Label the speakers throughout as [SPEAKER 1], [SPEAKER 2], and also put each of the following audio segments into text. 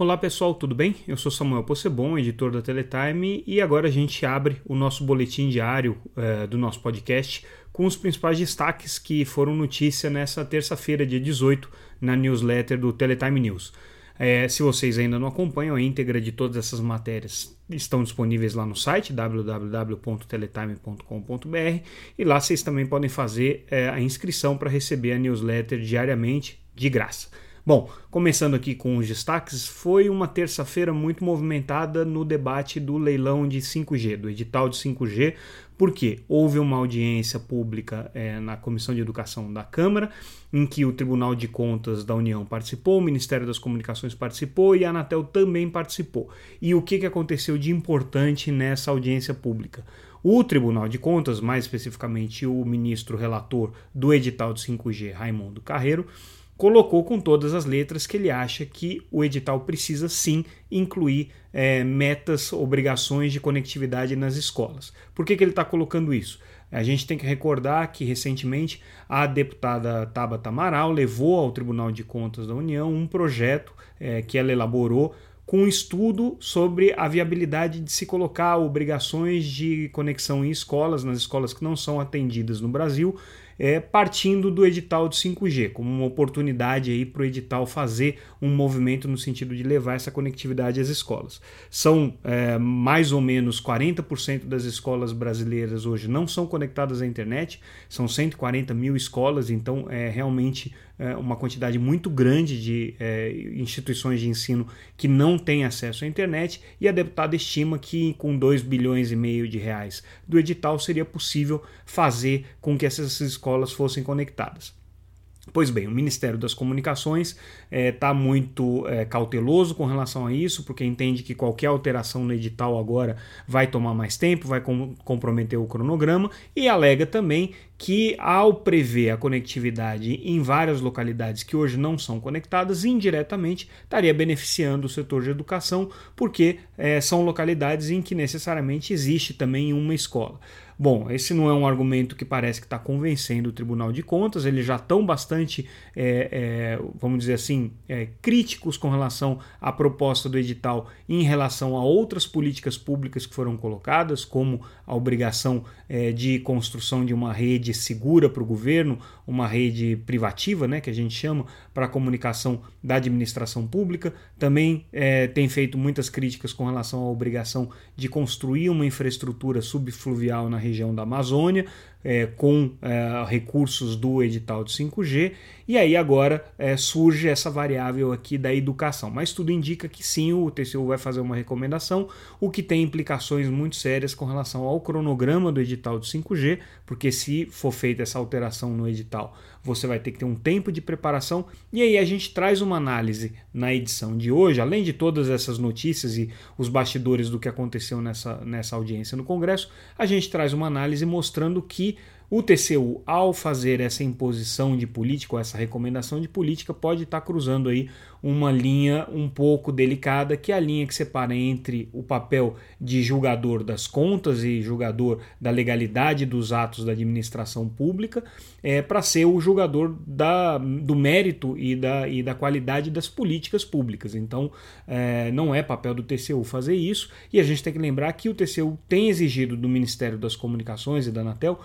[SPEAKER 1] Olá pessoal, tudo bem? Eu sou Samuel Possebon, editor da Teletime, e agora a gente abre o nosso boletim diário é, do nosso podcast com os principais destaques que foram notícia nessa terça-feira, dia 18, na newsletter do Teletime News. É, se vocês ainda não acompanham, a íntegra de todas essas matérias estão disponíveis lá no site www.teletime.com.br e lá vocês também podem fazer é, a inscrição para receber a newsletter diariamente de graça. Bom, começando aqui com os destaques, foi uma terça-feira muito movimentada no debate do leilão de 5G, do edital de 5G, porque houve uma audiência pública é, na Comissão de Educação da Câmara, em que o Tribunal de Contas da União participou, o Ministério das Comunicações participou e a Anatel também participou. E o que, que aconteceu de importante nessa audiência pública? O Tribunal de Contas, mais especificamente o ministro relator do edital de 5G, Raimundo Carreiro, colocou com todas as letras que ele acha que o edital precisa sim incluir é, metas, obrigações de conectividade nas escolas. Por que, que ele está colocando isso? A gente tem que recordar que recentemente a deputada Tabata Amaral levou ao Tribunal de Contas da União um projeto é, que ela elaborou com um estudo sobre a viabilidade de se colocar obrigações de conexão em escolas, nas escolas que não são atendidas no Brasil, é, partindo do edital de 5G, como uma oportunidade aí para o edital fazer um movimento no sentido de levar essa conectividade às escolas. São é, mais ou menos 40% das escolas brasileiras hoje não são conectadas à internet, são 140 mil escolas, então é realmente é, uma quantidade muito grande de é, instituições de ensino que não têm acesso à internet e a deputada estima que com 2 bilhões e meio de reais do edital seria possível fazer com que essas escolas fossem conectadas. Pois bem, o Ministério das Comunicações está eh, muito é, cauteloso com relação a isso, porque entende que qualquer alteração no edital agora vai tomar mais tempo, vai com comprometer o cronograma, e alega também que, ao prever a conectividade em várias localidades que hoje não são conectadas, indiretamente estaria beneficiando o setor de educação, porque é, são localidades em que necessariamente existe também uma escola. Bom, esse não é um argumento que parece que está convencendo o Tribunal de Contas, eles já estão bastante, é, é, vamos dizer assim, é, críticos com relação à proposta do edital em relação a outras políticas públicas que foram colocadas, como a obrigação é, de construção de uma rede segura para o governo, uma rede privativa, né, que a gente chama, para a comunicação da administração pública. Também é, tem feito muitas críticas com relação à obrigação de construir uma infraestrutura subfluvial na região da Amazônia, é, com é, recursos do edital de 5G, e aí agora é, surge essa variável aqui da educação. Mas tudo indica que sim, o TCU vai fazer uma recomendação, o que tem implicações muito sérias com relação ao cronograma do edital de 5G, porque se for feita essa alteração no edital, você vai ter que ter um tempo de preparação, e aí a gente traz uma análise na edição de hoje, além de todas essas notícias e os bastidores do que aconteceu nessa, nessa audiência no Congresso, a gente traz uma análise mostrando que o TCU, ao fazer essa imposição de política, ou essa recomendação de política, pode estar cruzando aí uma linha um pouco delicada, que é a linha que separa entre o papel de julgador das contas e julgador da legalidade dos atos da administração pública, é, para ser o julgador da, do mérito e da, e da qualidade das políticas públicas. Então, é, não é papel do TCU fazer isso, e a gente tem que lembrar que o TCU tem exigido do Ministério das Comunicações e da Anatel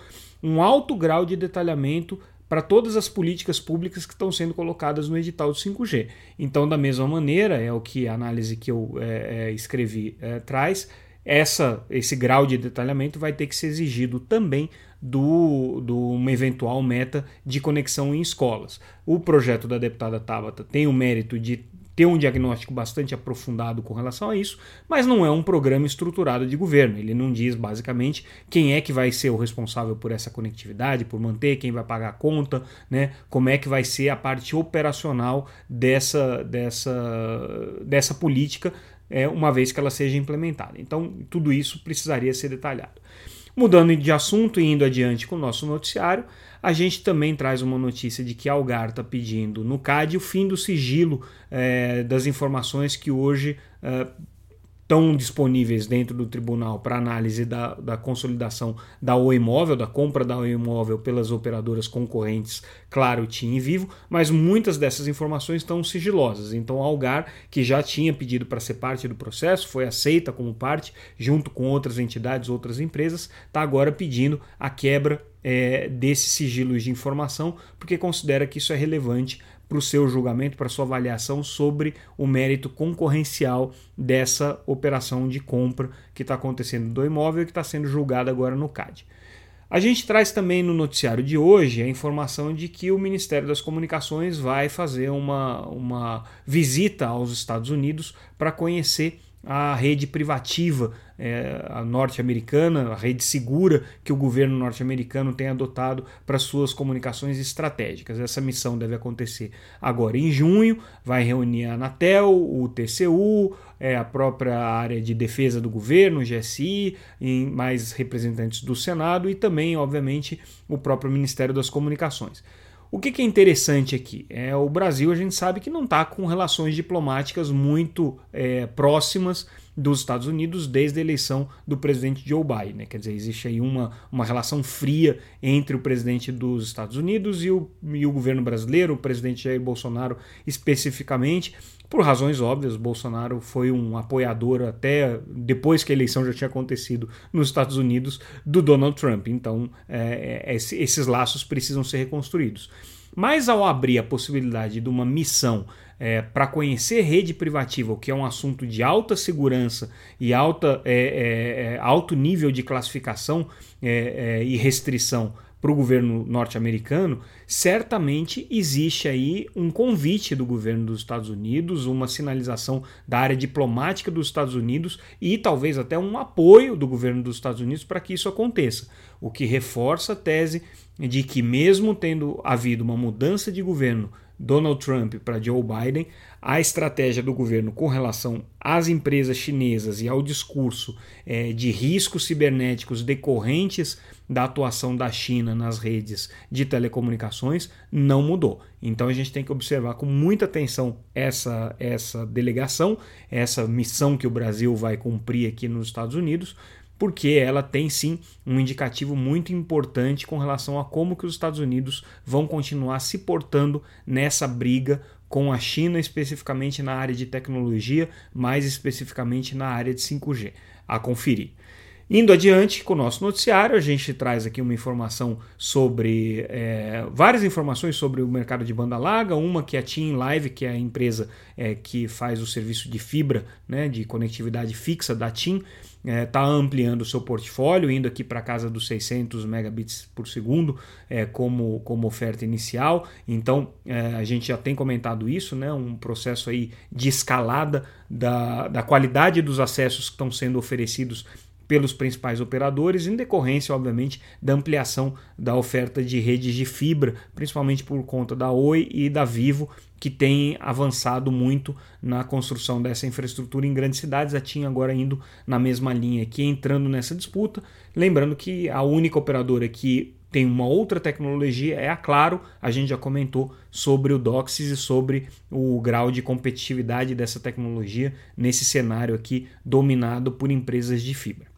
[SPEAKER 1] um alto grau de detalhamento para todas as políticas públicas que estão sendo colocadas no edital de 5G. Então, da mesma maneira, é o que a análise que eu é, é, escrevi é, traz, essa, esse grau de detalhamento vai ter que ser exigido também do, do uma eventual meta de conexão em escolas. O projeto da deputada Tabata tem o mérito de ter um diagnóstico bastante aprofundado com relação a isso, mas não é um programa estruturado de governo. Ele não diz basicamente quem é que vai ser o responsável por essa conectividade, por manter, quem vai pagar a conta, né? Como é que vai ser a parte operacional dessa dessa dessa política, é, uma vez que ela seja implementada. Então, tudo isso precisaria ser detalhado. Mudando de assunto e indo adiante com o nosso noticiário, a gente também traz uma notícia de que Algar está pedindo no CAD o fim do sigilo é, das informações que hoje é, estão disponíveis dentro do tribunal para análise da, da consolidação da Oi Imóvel, da compra da Oi Imóvel pelas operadoras concorrentes, Claro, TIM e Vivo, mas muitas dessas informações estão sigilosas. Então a Algar, que já tinha pedido para ser parte do processo, foi aceita como parte, junto com outras entidades, outras empresas, está agora pedindo a quebra é, desses sigilos de informação, porque considera que isso é relevante para o seu julgamento, para sua avaliação sobre o mérito concorrencial dessa operação de compra que está acontecendo do imóvel e que está sendo julgada agora no CAD. A gente traz também no noticiário de hoje a informação de que o Ministério das Comunicações vai fazer uma, uma visita aos Estados Unidos para conhecer a rede privativa é, norte-americana, a rede segura que o governo norte-americano tem adotado para suas comunicações estratégicas. Essa missão deve acontecer agora em junho, vai reunir a Anatel, o TCU, é, a própria área de defesa do governo, o GSI, mais representantes do Senado e também, obviamente, o próprio Ministério das Comunicações. O que, é interessante aqui? É o Brasil, a gente sabe que não está com relações diplomáticas muito é, próximas dos Estados Unidos desde a eleição do presidente Joe Biden. Né? Quer dizer, existe aí uma, uma relação fria entre o presidente dos Estados Unidos e o, e o governo brasileiro, o presidente Jair Bolsonaro especificamente. Por razões óbvias, Bolsonaro foi um apoiador até depois que a eleição já tinha acontecido nos Estados Unidos do Donald Trump. Então, é, é, esses laços precisam ser reconstruídos. Mas ao abrir a possibilidade de uma missão é, para conhecer rede privativa, o que é um assunto de alta segurança e alta, é, é, é alto nível de classificação é, e restrição para o governo norte-americano, certamente existe aí um convite do governo dos Estados Unidos, uma sinalização da área diplomática dos Estados Unidos e talvez até um apoio do governo dos Estados Unidos para que isso aconteça. O que reforça a tese de que, mesmo tendo havido uma mudança de governo Donald Trump para Joe Biden, a estratégia do governo com relação às empresas chinesas e ao discurso é, de riscos cibernéticos decorrentes da atuação da China nas redes de telecomunicações não mudou. Então a gente tem que observar com muita atenção essa, essa delegação, essa missão que o Brasil vai cumprir aqui nos Estados Unidos, porque ela tem sim um indicativo muito importante com relação a como que os Estados Unidos vão continuar se portando nessa briga com a China, especificamente na área de tecnologia, mais especificamente na área de 5G. A conferir. Indo adiante com o nosso noticiário, a gente traz aqui uma informação sobre é, várias informações sobre o mercado de banda larga. Uma que é a Team Live, que é a empresa é, que faz o serviço de fibra, né, de conectividade fixa da TIM, está é, tá ampliando o seu portfólio, indo aqui para casa dos 600 megabits por segundo é, como, como oferta inicial. Então é, a gente já tem comentado isso, né, um processo aí de escalada da, da qualidade dos acessos que estão sendo oferecidos pelos principais operadores, em decorrência, obviamente, da ampliação da oferta de redes de fibra, principalmente por conta da Oi e da Vivo, que têm avançado muito na construção dessa infraestrutura em grandes cidades. A TIM agora indo na mesma linha aqui, entrando nessa disputa. Lembrando que a única operadora que tem uma outra tecnologia é a Claro. A gente já comentou sobre o DOCSIS e sobre o grau de competitividade dessa tecnologia nesse cenário aqui dominado por empresas de fibra.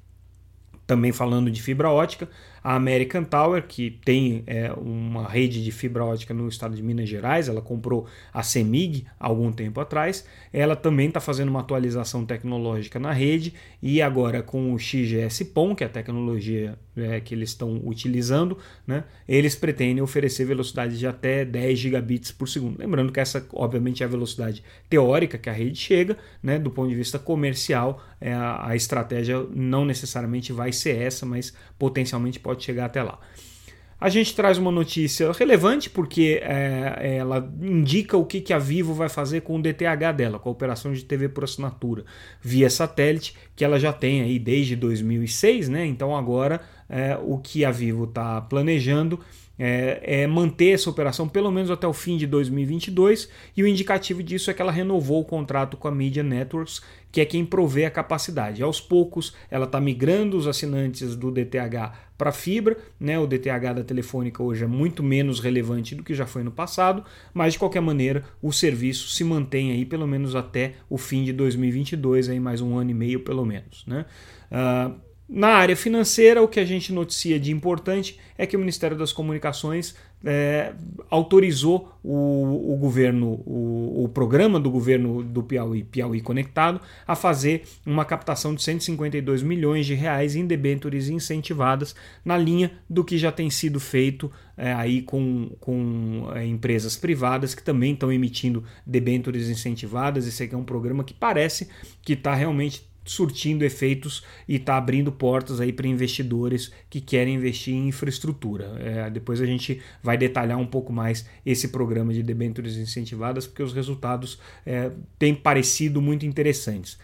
[SPEAKER 1] Também falando de fibra ótica, a American Tower, que tem é, uma rede de fibra ótica no estado de Minas Gerais, ela comprou a CEMIG há algum tempo atrás, ela também está fazendo uma atualização tecnológica na rede e agora com o XGS-PON, que é a tecnologia é, que eles estão utilizando, né, eles pretendem oferecer velocidade de até 10 gigabits por segundo. Lembrando que essa, obviamente, é a velocidade teórica que a rede chega, né, do ponto de vista comercial, é, a, a estratégia não necessariamente vai ser essa, mas potencialmente pode chegar até lá. A gente traz uma notícia relevante porque é, ela indica o que, que a Vivo vai fazer com o DTH dela, com a operação de TV por assinatura via satélite, que ela já tem aí desde 2006, né? Então agora é, o que a Vivo está planejando é, é, manter essa operação pelo menos até o fim de 2022 e o indicativo disso é que ela renovou o contrato com a Media Networks, que é quem provê a capacidade. Aos poucos, ela está migrando os assinantes do DTH para fibra, né? O DTH da Telefônica hoje é muito menos relevante do que já foi no passado, mas de qualquer maneira o serviço se mantém aí pelo menos até o fim de 2022, aí mais um ano e meio pelo menos, né? Uh, na área financeira, o que a gente noticia de importante é que o Ministério das Comunicações é, autorizou o, o governo, o, o, programa do governo do Piauí, Piauí Conectado, a fazer uma captação de 152 milhões de reais em debêntures incentivadas, na linha do que já tem sido feito é, aí com, com é, empresas privadas que também estão emitindo debêntures incentivadas. Esse aqui é um programa que parece que está realmente surtindo efeitos e está abrindo portas aí para investidores que querem investir em infraestrutura. É, depois a gente vai detalhar um pouco mais esse programa de debêntures incentivadas, porque os resultados é, têm parecido muito interessantes.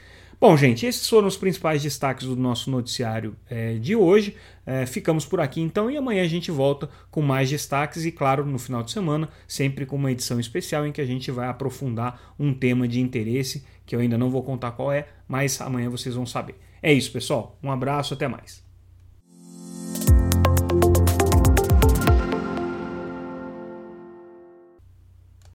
[SPEAKER 1] Bom, gente, esses foram os principais destaques do nosso noticiário é, de hoje. É, ficamos por aqui então e amanhã a gente volta com mais destaques e, claro, no final de semana, sempre com uma edição especial em que a gente vai aprofundar um tema de interesse que eu ainda não vou contar qual é, mas amanhã vocês vão saber. É isso, pessoal. Um abraço, até mais.